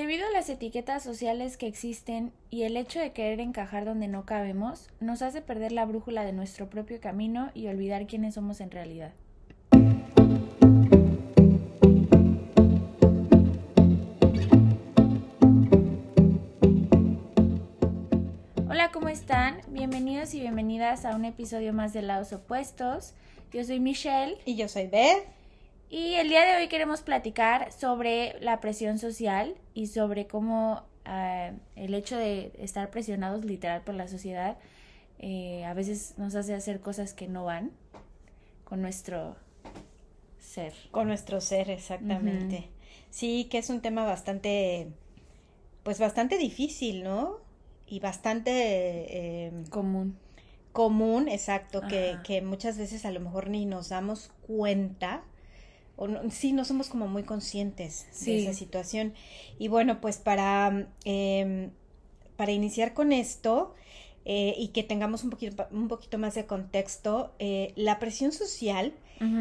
Debido a las etiquetas sociales que existen y el hecho de querer encajar donde no cabemos, nos hace perder la brújula de nuestro propio camino y olvidar quiénes somos en realidad. Hola, ¿cómo están? Bienvenidos y bienvenidas a un episodio más de Lados Opuestos. Yo soy Michelle. Y yo soy Beth. Y el día de hoy queremos platicar sobre la presión social y sobre cómo eh, el hecho de estar presionados literal por la sociedad eh, a veces nos hace hacer cosas que no van con nuestro ser. Con nuestro ser, exactamente. Sí, que es un tema bastante, pues bastante difícil, ¿no? Y bastante... Eh, común. Común, exacto, que, que muchas veces a lo mejor ni nos damos cuenta o sí, no somos como muy conscientes de esa situación. Y bueno, pues para, em, para iniciar con esto eh, y que tengamos un poquito, un poquito más de contexto, eh, la presión social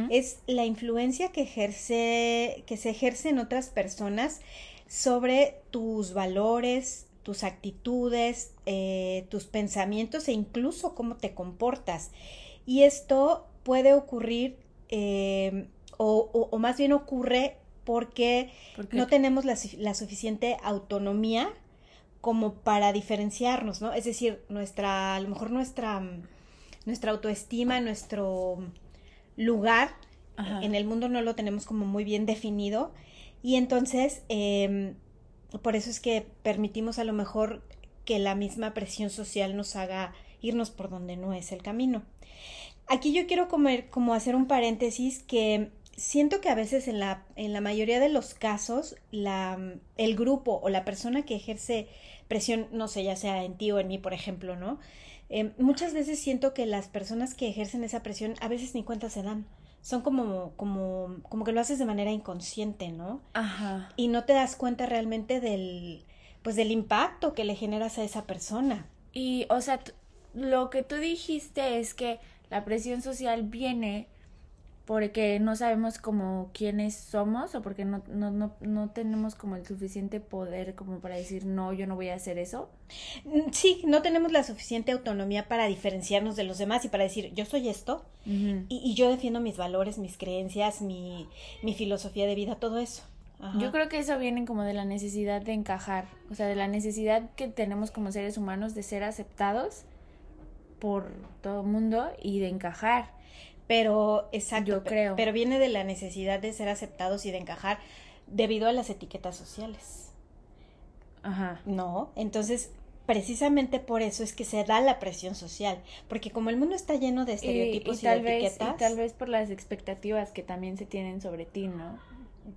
es la influencia que ejerce, que se ejerce en otras personas sobre tus valores, tus actitudes, eh, tus pensamientos e incluso cómo te comportas. Y esto puede ocurrir em, o, más bien ocurre porque no tenemos la, suficiente autonomía como para diferenciarnos, ¿no? Es decir, nuestra, a lo mejor nuestra, nuestra autoestima, nuestro lugar en el mundo no lo tenemos como muy bien definido y entonces em, por eso es que permitimos a lo mejor que la misma presión social nos haga irnos por donde no es el camino. Aquí yo quiero comer, como hacer un paréntesis que siento que a veces en la, en la mayoría de los casos la, el grupo o la persona que ejerce presión, no sé, ya sea en ti o en mí, por ejemplo, ¿no? Eh, muchas veces siento que las personas que ejercen esa presión a veces ni cuenta se dan. Son como, como, como que lo haces de manera inconsciente, ¿no? Ajá. Y no te das cuenta realmente del, pues del impacto que le generas a esa persona. Y, o sea, lo que tú dijiste es que la presión social viene porque no sabemos como quiénes somos o porque no, no, no, no tenemos como el suficiente poder como para decir no, yo no voy a hacer eso. Mm, sí, no tenemos la suficiente autonomía para diferenciarnos de los demás y para decir yo soy esto y, y, yo defiendo mis valores, mis creencias, mi, mi filosofía de vida, todo eso. Yo creo que eso viene como de la necesidad de encajar, o sea, de la necesidad que tenemos como seres humanos de ser aceptados por todo el mundo y de encajar pero exacto, yo creo. Pero viene de la necesidad de ser aceptados y de encajar debido a las etiquetas sociales. Ajá. No, entonces precisamente por eso es que se da la presión social, porque como el mundo está lleno de estereotipos y, tal de vez, etiquetas, y tal vez por las expectativas que también se tienen sobre ti, ¿no?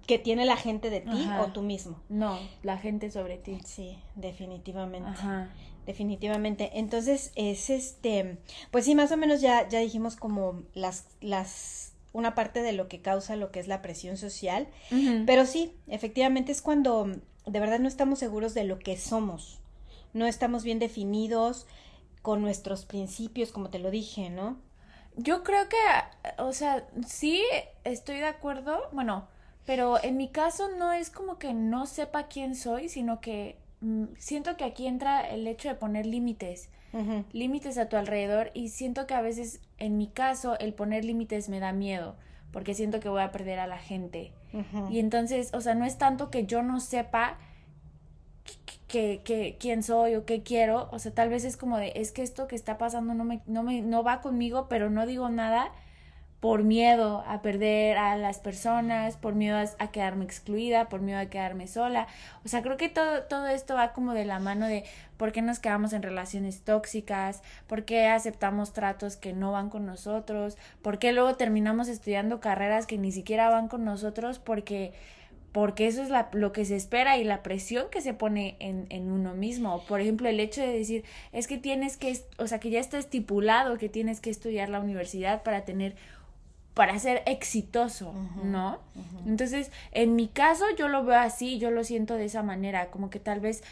Que tiene la gente de ti o tú mismo. No, la gente sobre ti. Sí, definitivamente. Ajá definitivamente. Entonces, es este, pues sí, más o menos ya, ya dijimos como las, las, una parte de lo que causa lo que es la presión social, pero sí, efectivamente es cuando de verdad no estamos seguros de lo que somos, no estamos bien definidos con nuestros principios, como te lo dije, ¿no? Yo creo que, o sea, sí estoy de acuerdo, bueno, pero en mi caso no es como que no sepa quién soy, sino que siento que aquí entra el hecho de poner límites, límites a tu alrededor y siento que a veces, en mi caso, el poner límites me da miedo porque siento que voy a perder a la gente. Y entonces, o sea, no es tanto que yo no sepa que, que, quién soy o qué quiero, o sea, tal vez es como de, es que esto que está pasando no me, no me, no va conmigo, pero no digo nada por miedo a perder a las personas, por miedo a, quedarme excluida, por miedo a quedarme sola. O sea, creo que todo, todo esto va como de la mano de por qué nos quedamos en relaciones tóxicas, por qué aceptamos tratos que no van con nosotros, por qué luego terminamos estudiando carreras que ni siquiera van con nosotros, porque porque eso es la, lo que se espera y la presión que se pone en, en uno mismo. Por ejemplo, el hecho de decir, es que tienes que, o sea, que ya está estipulado que tienes que estudiar la universidad para tener para ser exitoso, ¿no? Entonces, en mi caso yo lo veo así, yo lo siento de esa manera, como que tal vez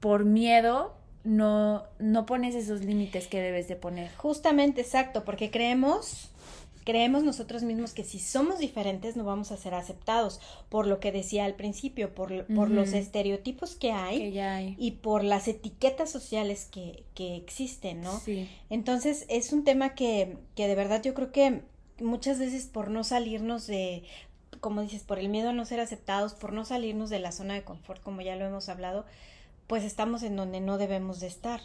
por miedo no, no pones esos límites que debes de poner. Justamente, exacto, porque creemos creemos nosotros mismos que si somos diferentes no vamos a ser aceptados, por lo que decía al principio, por, por los estereotipos que hay, hay, y por las etiquetas sociales que, que existen, ¿no? Sí. Entonces es un tema que, que de verdad yo creo que muchas veces por no salirnos de, como dices, por el miedo a no ser aceptados, por no salirnos de la zona de confort, como ya lo hemos hablado, pues estamos en donde no debemos de estar.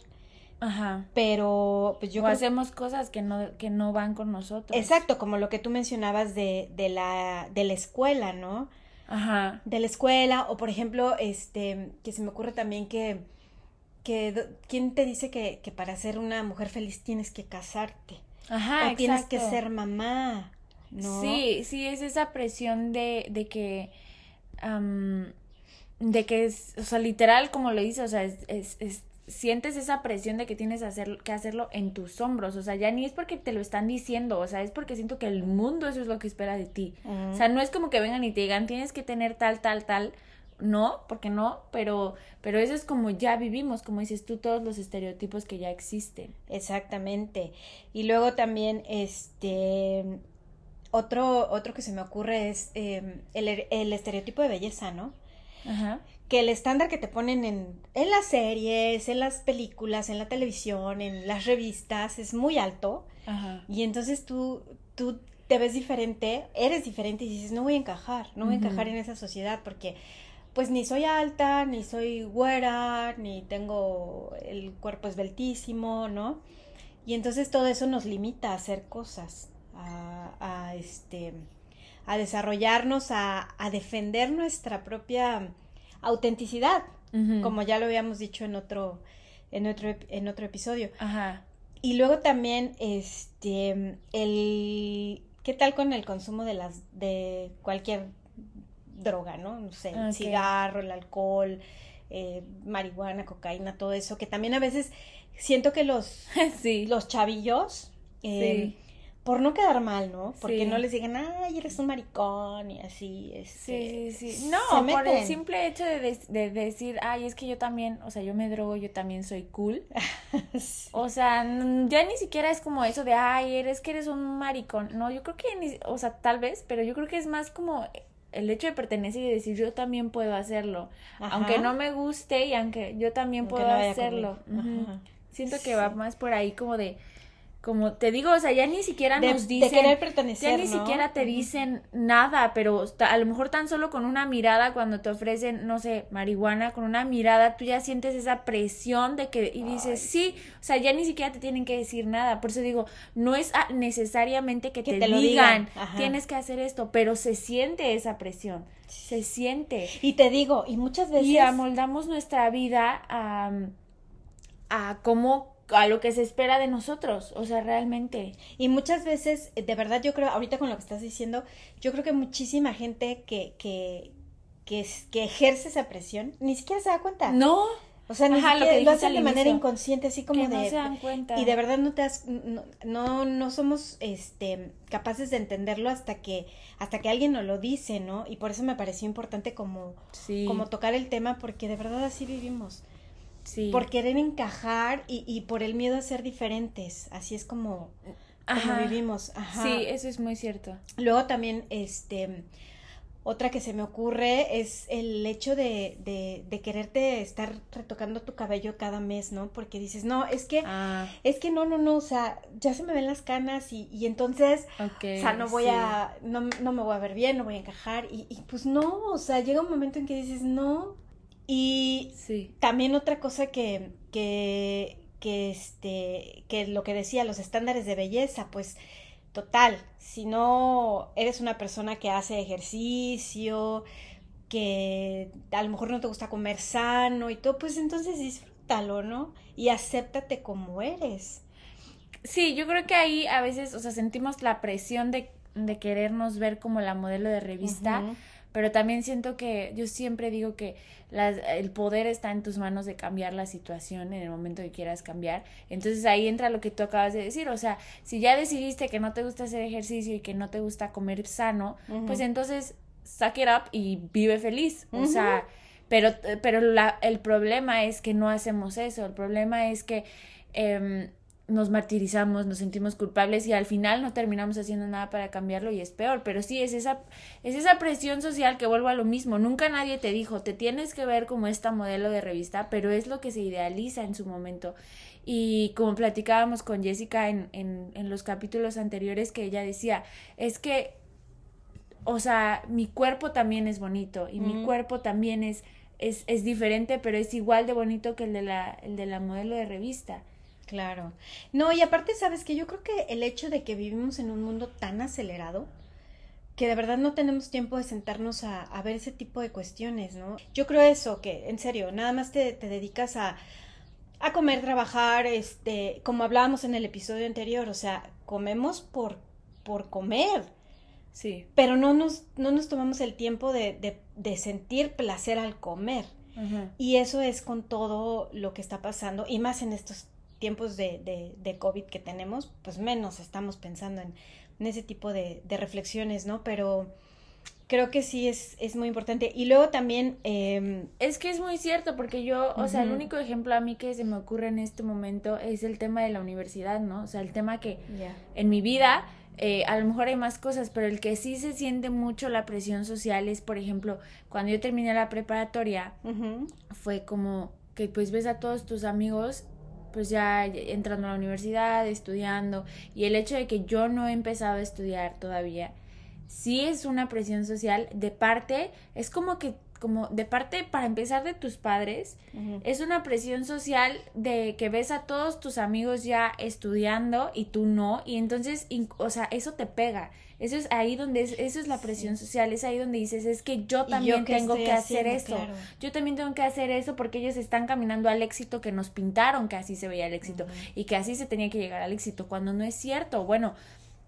Ajá. Pero pues yo o hacemos cosas que no, que no van con nosotros. Exacto, como lo que tú mencionabas de, de la, de la escuela, ¿no? Ajá. De la escuela, o por ejemplo, este, que se me ocurre también que, que ¿quién te dice que, que para ser una mujer feliz tienes que casarte? Ajá, o tienes que ser mamá, ¿no? Sí, sí, es esa presión de, de que, de que es, o sea, literal, como lo dice, o sea, es, es, sientes esa presión de que tienes hacer, que hacerlo en tus hombros, o sea, ya ni es porque te lo están diciendo, o sea, es porque siento que el mundo eso es lo que espera de ti. O sea, no es como que vengan y te digan, tienes que tener tal, tal, tal, no, porque no, pero, pero eso es como ya vivimos, como dices tú, todos los estereotipos que ya existen. Exactamente. Y luego también, este, otro, otro que se me ocurre es em, el, el, estereotipo de belleza, ¿no? Ajá. Que el estándar que te ponen en, en las series, en las películas, en la televisión, en las revistas, es muy alto. Ajá. Y entonces tú, tú te ves diferente, eres diferente y dices, no voy a encajar, no voy a encajar en esa sociedad porque pues ni soy alta, ni soy güera, ni tengo el cuerpo esbeltísimo, ¿no? Y entonces todo eso nos limita a hacer cosas, a, este, a desarrollarnos, a, a, defender nuestra propia autenticidad, como ya lo habíamos dicho en otro, en otro, en otro episodio. Ajá. Y luego también, este, el, ¿qué tal con el consumo de las, de cualquier droga, ¿no? No sé, el cigarro, el alcohol, eh, marihuana, cocaína, todo eso, que también a veces siento que los, los chavillos, eh, por no quedar mal, ¿no? Porque no les digan, ay, eres un maricón y así. Este, sí, sí, No, por el simple hecho de, de, decir, ay, es que yo también, o sea, yo me drogo, yo también soy cool. O sea, ya ni siquiera es como eso de, ay, eres que eres un maricón. No, yo creo que, ni, o sea, tal vez, pero yo creo que es más como el hecho de pertenecer y decir yo también puedo hacerlo, aunque no me guste y aunque yo también puedo hacerlo. Siento que va más por ahí como de como te digo, o sea, ya ni siquiera nos dicen. De querer pertenecer. Ya ni siquiera te dicen nada, pero a lo mejor tan solo con una mirada, cuando te ofrecen, no sé, marihuana, con una mirada, tú ya sientes esa presión de que. Y dices, sí, o sea, ya ni siquiera te tienen que decir nada. Por eso digo, no es necesariamente que, te, digan, tienes que hacer esto, pero se siente esa presión. Se siente. Y te digo, y muchas veces. Y amoldamos nuestra vida a. a cómo a lo que se espera de nosotros, o sea, realmente. Y muchas veces, de verdad, yo creo, ahorita con lo que estás diciendo, yo creo que muchísima gente que, que, que, que ejerce esa presión, ni siquiera se da cuenta. No. O sea, ni lo, que lo hacen de manera inconsciente, así como de... No se dan cuenta. Y de verdad no te has, no, no, somos este capaces de entenderlo hasta que, hasta que alguien nos lo dice, ¿no? Y por eso me pareció importante como, como tocar el tema, porque de verdad así vivimos. Por querer encajar y, y, por el miedo a ser diferentes. Así es como, vivimos. Sí, eso es muy cierto. Luego también, este, otra que se me ocurre es el hecho de, de, quererte estar retocando tu cabello cada mes, ¿no? Porque dices, no, es que, ah. es que no, no, no, o sea, ya se me ven las canas y, y entonces, o sea, no voy a, no, no me voy a ver bien, no voy a encajar y, y pues no, o sea, llega un momento en que dices, no, y también otra cosa que, que, que, este, que lo que decía, los estándares de belleza, pues total, si no eres una persona que hace ejercicio, que a lo mejor no te gusta comer sano y todo, pues entonces disfrútalo, ¿no? Y acéptate como eres. Sí, yo creo que ahí a veces, o sea, sentimos la presión de, de querernos ver como la modelo de revista pero también siento que yo siempre digo que el poder está en tus manos de cambiar la situación en el momento que quieras cambiar. Entonces ahí entra lo que tú acabas de decir, o sea, si ya decidiste que no te gusta hacer ejercicio y que no te gusta comer sano, pues entonces suck it up y vive feliz, o sea, pero, pero la, el problema es que no hacemos eso, el problema es que... Eh, nos martirizamos, nos sentimos culpables y al final no terminamos haciendo nada para cambiarlo y es peor. Pero sí, es esa, es esa presión social que vuelvo a lo mismo. Nunca nadie te dijo, te tienes que ver como esta modelo de revista, pero es lo que se idealiza en su momento. Y como platicábamos con Jessica en, en, en los capítulos anteriores que ella decía, es que, o sea, mi cuerpo también es bonito y mi cuerpo también es, es, es diferente, pero es igual de bonito que el de la, el de la modelo de revista. Claro. No, y aparte, sabes que yo creo que el hecho de que vivimos en un mundo tan acelerado, que de verdad no tenemos tiempo de sentarnos a, a ver ese tipo de cuestiones, ¿no? Yo creo eso, que en serio, nada más te, te dedicas a, a comer, trabajar, este, como hablábamos en el episodio anterior, o sea, comemos por, por comer. Sí. Pero no nos, no nos tomamos el tiempo de, de, de sentir placer al comer. Y eso es con todo lo que está pasando, y más en estos tiempos de, de, de, COVID que tenemos, pues menos estamos pensando en, en ese tipo de, de, reflexiones, ¿no? Pero creo que sí es, es muy importante. Y luego también... Eh, es que es muy cierto, porque yo, o uh -huh. sea, el único ejemplo a mí que se me ocurre en este momento es el tema de la universidad, ¿no? O sea, el tema que yeah. en mi vida... Eh, a lo mejor hay más cosas, pero el que sí se siente mucho la presión social es, por ejemplo, cuando yo terminé la preparatoria, uh -huh. fue como que pues ves a todos tus amigos pues ya entrando a la universidad, estudiando, y el hecho de que yo no he empezado a estudiar todavía, sí es una presión social de parte, es como que como de parte para empezar de tus padres uh -huh. es una presión social de que ves a todos tus amigos ya estudiando y tú no y entonces o sea eso te pega eso es ahí donde es, eso es la presión social es ahí donde dices es que yo también yo tengo que hacer eso claro. yo también tengo que hacer eso porque ellos están caminando al éxito que nos pintaron que así se veía el éxito uh -huh. y que así se tenía que llegar al éxito cuando no es cierto bueno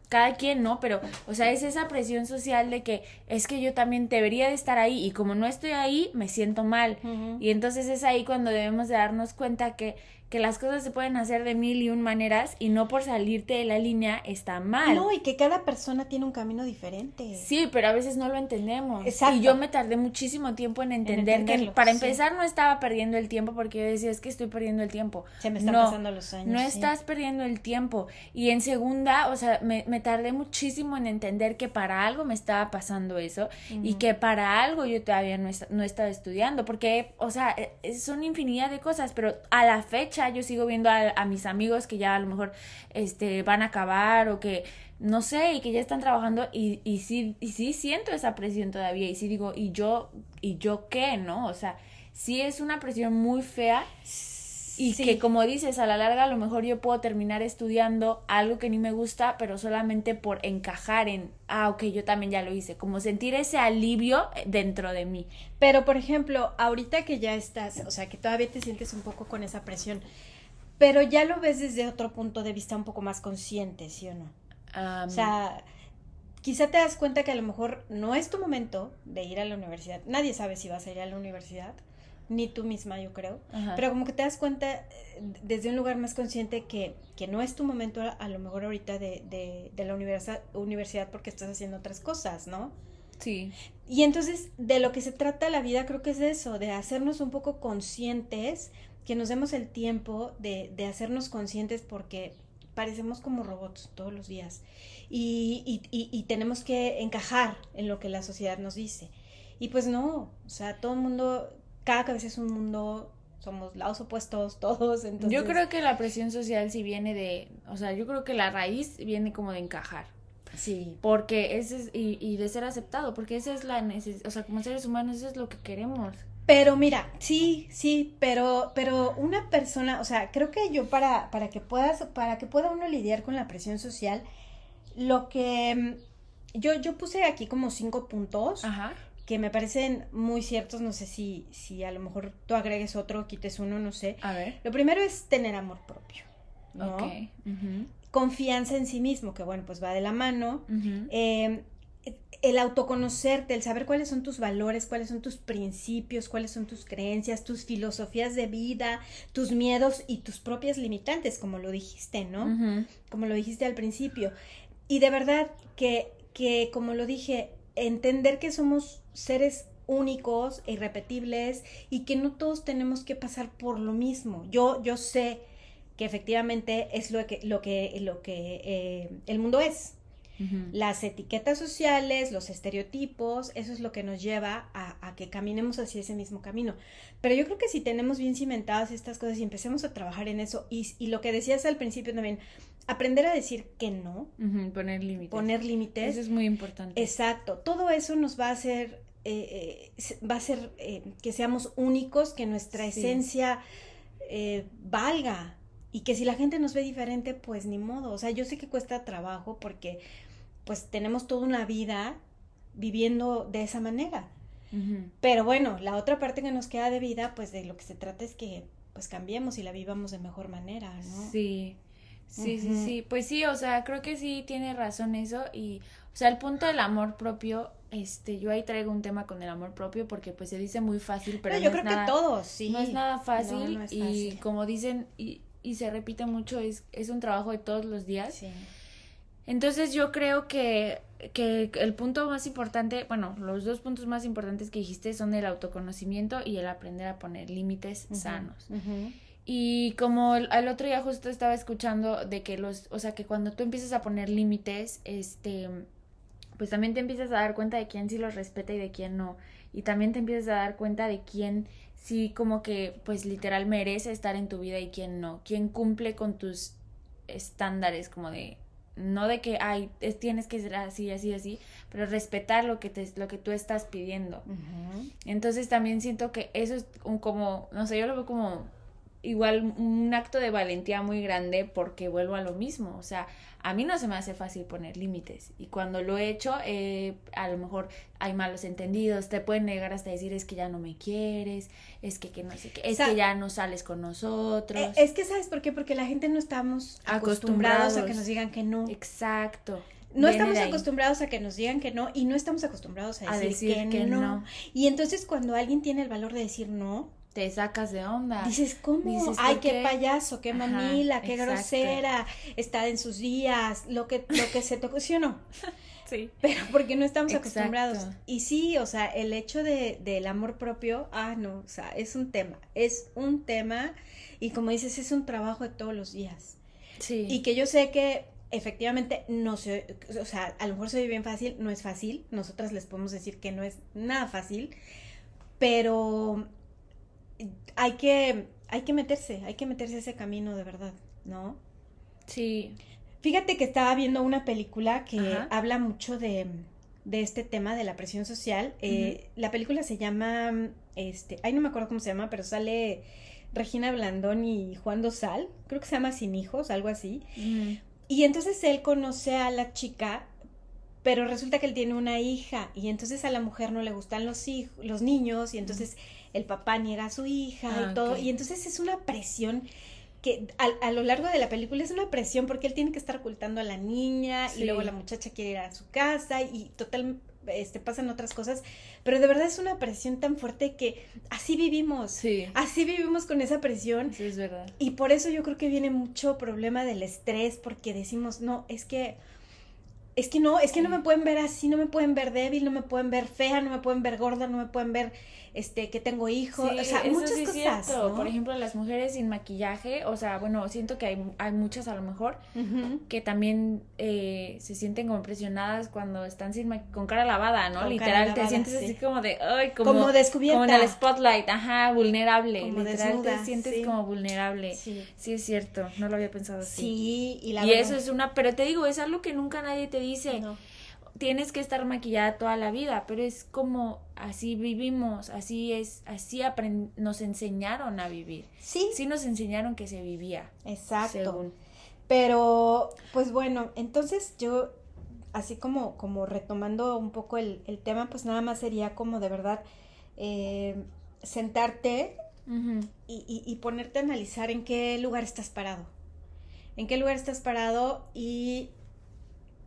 cada quien, ¿no? Pero, o sea, es esa presión social de que es que yo también debería de estar ahí y como no estoy ahí, me siento mal. Uh -huh. Y entonces es ahí cuando debemos de darnos cuenta que que las cosas se pueden hacer de mil y un maneras y no por salirte de la línea está mal. No, y que cada persona tiene un camino diferente. Sí, pero a veces no lo entendemos. Exacto. Y yo me tardé muchísimo tiempo en entender en que para empezar sí. no estaba perdiendo el tiempo porque yo decía, es que estoy perdiendo el tiempo. Se me están no, pasando los años. No sí. estás perdiendo el tiempo. Y en segunda, o sea, me, me, tardé muchísimo en entender que para algo me estaba pasando eso uh -huh. y que para algo yo todavía no, no estaba estudiando porque, o sea, e, son infinidad de cosas, pero a la fecha yo sigo viendo a, mis amigos que ya a lo mejor este, van a acabar o que no sé y que ya están trabajando y, y, sí, y sí siento esa presión todavía y sí digo, ¿y yo, y yo qué? ¿No? O sea, sí es una presión muy fea y sí. que como dices, a la larga a lo mejor yo puedo terminar estudiando algo que ni me gusta, pero solamente por encajar en, ah, ok, yo también ya lo hice, como sentir ese alivio dentro de mí. Pero, por ejemplo, ahorita que ya estás, o sea, que todavía te sientes un poco con esa presión, pero ya lo ves desde otro punto de vista un poco más consciente, ¿sí o no? Um, o sea, quizá te das cuenta que a lo mejor no es tu momento de ir a la universidad. Nadie sabe si vas a ir a la universidad, ni tú misma, yo creo. Pero como que te das cuenta eh, desde un lugar más consciente que, que no es tu momento a lo mejor ahorita de, de, de la universidad, universidad porque estás haciendo otras cosas, ¿no? Sí. Y entonces, de lo que se trata la vida, creo que es de eso, de hacernos un poco conscientes que nos demos el tiempo de, de hacernos conscientes porque parecemos como robots todos los días y, y, y, y, tenemos que encajar en lo que la sociedad nos dice. Y pues no, o sea, todo el mundo, cada cabeza es un mundo, somos lados opuestos todos. Entonces... Yo creo que la presión social sí viene de, o sea, yo creo que la raíz viene como de encajar. Sí. Porque ese es, y, y de ser aceptado, porque esa es la necesidad, o sea, como seres humanos, eso es lo que queremos. Pero mira, sí, sí, pero, pero una persona, o sea, creo que yo para, para que puedas, para que pueda uno lidiar con la presión social, lo que yo, yo puse aquí como cinco puntos Ajá. Que me parecen muy ciertos, no sé si, si a lo mejor tú agregues otro, quites uno, no sé. A ver. Lo primero es tener amor propio. ¿no? Uh -huh. Confianza en sí mismo, que bueno, pues va de la mano. Uh -huh. eh, el autoconocerte, el saber cuáles son tus valores, cuáles son tus principios, cuáles son tus creencias, tus filosofías de vida, tus miedos y tus propias limitantes, como lo dijiste, ¿no? Uh -huh. Como lo dijiste al principio. Y de verdad que, que, como lo dije, entender que somos seres únicos e irrepetibles y que no todos tenemos que pasar por lo mismo. Yo, yo sé que efectivamente es lo que, lo que, lo que eh, el mundo es. Las etiquetas sociales, los estereotipos, eso es lo que nos lleva a, que caminemos hacia ese mismo camino. Pero yo creo que si tenemos bien cimentadas estas cosas y empecemos a trabajar en eso, y, y lo que decías al principio también, aprender a decir que no. poner límites. Poner límites. Eso es muy importante. Exacto. Todo eso nos va a hacer, eh, eh, va a hacer eh, que seamos únicos, que nuestra esencia valga. Y que si la gente nos ve diferente, pues ni modo. O sea, yo sé que cuesta trabajo porque pues tenemos toda una vida viviendo de esa manera. Pero bueno, la otra parte que nos queda de vida, pues de lo que se trata es que pues cambiemos y la vivamos de mejor manera, ¿no? Sí, sí, sí, sí. Pues sí, o sea, creo que sí tiene razón eso y, o sea, el punto del amor propio, este, yo ahí traigo un tema con el amor propio porque pues se dice muy fácil, pero no, yo creo que todos, sí. No es nada fácil, y como dicen y, y se repite mucho, es, es un trabajo de todos los días. Sí. Entonces yo creo que, que el punto más importante, bueno, los dos puntos más importantes que dijiste son el autoconocimiento y el aprender a poner límites sanos. Y como al otro día justo estaba escuchando de que los, o sea, que cuando tú empiezas a poner límites, este, pues también te empiezas a dar cuenta de quién sí los respeta y de quién no. Y también te empiezas a dar cuenta de quién sí como que, pues literal merece estar en tu vida y quién no. Quién cumple con tus estándares como de no de que, ay, tienes que ser así, así, así, pero respetar lo que, te, lo que tú estás pidiendo. Entonces también siento que eso es un como, no sé, yo lo veo como igual un acto de valentía muy grande porque vuelvo a lo mismo, o sea, a mí no se me hace fácil poner límites y cuando lo he hecho, eh, a lo mejor hay malos entendidos, te pueden negar hasta decir es que ya no me quieres, es que, que no sé qué, es que ya no sales con nosotros. Eh, es que sabes por qué, porque la gente no estamos acostumbrados, a que nos digan que no. Exacto. No estamos acostumbrados a que nos digan que no y no estamos acostumbrados a decir, que, no. Y entonces cuando alguien tiene el valor de decir no, te sacas de onda. Dices, ¿cómo? Ay, qué, payaso, qué mamila, qué grosera, está en sus días, lo que, lo que se tocó, ¿sí o no? Sí. Pero porque no estamos acostumbrados. Y sí, o sea, el hecho de, del amor propio, ah, no, o sea, es un tema, es un tema y como dices, es un trabajo de todos los días. Sí. Y que yo sé que efectivamente no se, o sea, a lo mejor se ve bien fácil, no es fácil, nosotras les podemos decir que no es nada fácil, pero hay que, hay que meterse, hay que meterse ese camino de verdad, ¿no? Sí. Fíjate que estaba viendo una película que habla mucho de, de, este tema de la presión social. Eh, la película se llama, este, ay no me acuerdo cómo se llama, pero sale Regina Blandón y Juan Dosal, creo que se llama Sin Hijos, algo así. Y entonces él conoce a la chica, pero resulta que él tiene una hija y entonces a la mujer no le gustan los hijos, los niños y entonces el papá niega a su hija y ah, todo. Y entonces es una presión que a, a, lo largo de la película es una presión porque él tiene que estar ocultando a la niña y luego la muchacha quiere ir a su casa y total este pasan otras cosas, pero de verdad es una presión tan fuerte que así vivimos. Sí. Así vivimos con esa presión. Sí, es verdad. Y por eso yo creo que viene mucho problema del estrés porque decimos, "No, es que es que no, es que no me pueden ver así, no me pueden ver débil, no me pueden ver fea, no me pueden ver gorda, no me pueden ver este que tengo hijos, o sea, muchas cosas. Por ejemplo, las mujeres sin maquillaje, o sea, bueno, siento que hay, hay muchas a lo mejor que también eh, se sienten como presionadas cuando están sin con cara lavada, ¿no? Literal, te sientes así como de, ay, como, descubierta. Como en el spotlight, ajá, vulnerable. Literal, te sientes como vulnerable. Sí. sí. es cierto, no lo había pensado así. Sí, y la Y eso es una, pero te digo, es algo que nunca nadie te dice. No tienes que estar maquillada toda la vida, pero es como así vivimos, así es, así nos enseñaron a vivir. Sí. Sí nos enseñaron que se vivía. Exacto. Pero, pues bueno, entonces yo, así como, como retomando un poco el, tema, pues nada más sería como de verdad eh, sentarte y, y ponerte a analizar en qué lugar estás parado. En qué lugar estás parado y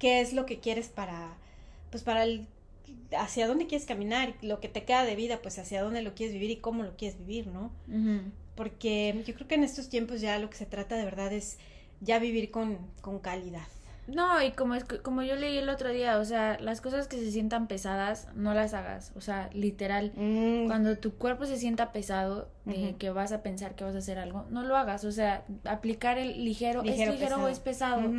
qué es lo que quieres para, pues para el, hacia dónde quieres caminar, lo que te queda de vida, pues hacia dónde lo quieres vivir y cómo lo quieres vivir, ¿no? Porque yo creo que en estos tiempos ya lo que se trata de verdad es ya vivir con, con calidad. No, y como, es, como yo leí el otro día, o sea, las cosas que se sientan pesadas, no las hagas. O sea, literal, mm. cuando tu cuerpo se sienta pesado, de que vas a pensar que vas a hacer algo, no lo hagas. O sea, aplicar el ligero, ¿es ligero o es pesado?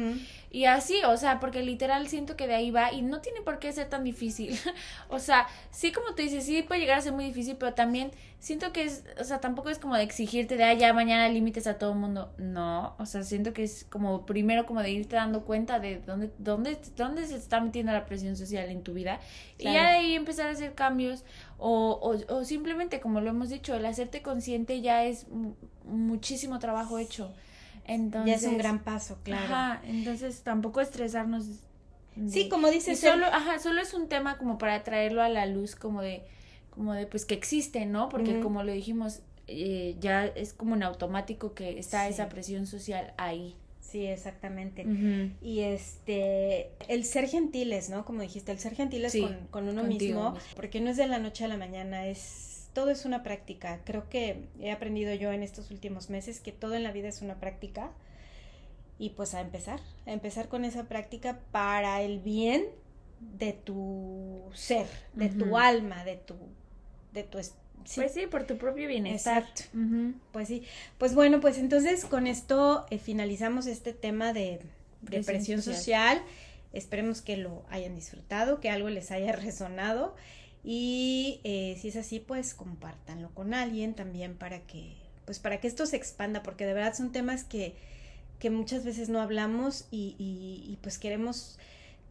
Y así, o sea, porque literal siento que de ahí va y no tiene por qué ser tan difícil. o sea, sí, como tú dices, sí puede llegar a ser muy difícil, pero también siento que es, o sea, tampoco es como de exigirte de, ya mañana límites a todo el mundo. No, o sea, siento que es como primero como de irte dando cuenta de dónde, dónde, dónde se está metiendo la presión social en tu vida. Y ya de ahí empezar a hacer cambios o, o, o simplemente, como lo hemos dicho, el hacerte consciente ya es muchísimo trabajo hecho. Entonces, ya es un gran paso, claro. Ajá, entonces tampoco estresarnos. sí, como dices. Solo, ajá, solo es un tema como para traerlo a la luz, como de, como de, pues que existe, ¿no? Porque como lo dijimos, eh, ya es como en automático que está esa presión social ahí. Sí, exactamente. Y este, el ser gentiles, ¿no? Como dijiste, el ser gentiles con, con, uno mismo, porque no es de la noche a la mañana, es todo es una práctica. Creo que he aprendido yo en estos últimos meses que todo en la vida es una práctica. Y pues a empezar, a empezar con esa práctica para el bien de tu ser, de tu alma, de tu, de tu Pues sí, por tu propio bienestar. Exacto. Pues sí. Pues bueno, pues entonces con esto eh, finalizamos este tema de, de presión, social. Esperemos que lo hayan disfrutado, que algo les haya resonado. Y eh, si es así, pues compártanlo con alguien también para que, pues para que esto se expanda, porque de verdad son temas que, que muchas veces no hablamos y, y, pues queremos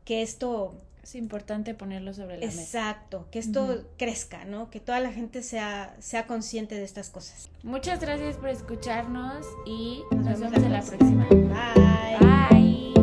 que esto... Es importante ponerlo sobre la mesa. Exacto, que esto crezca, ¿no? Que toda la gente sea, sea consciente de estas cosas. Muchas gracias por escucharnos y nos, vemos, en la próxima. Bye. Bye.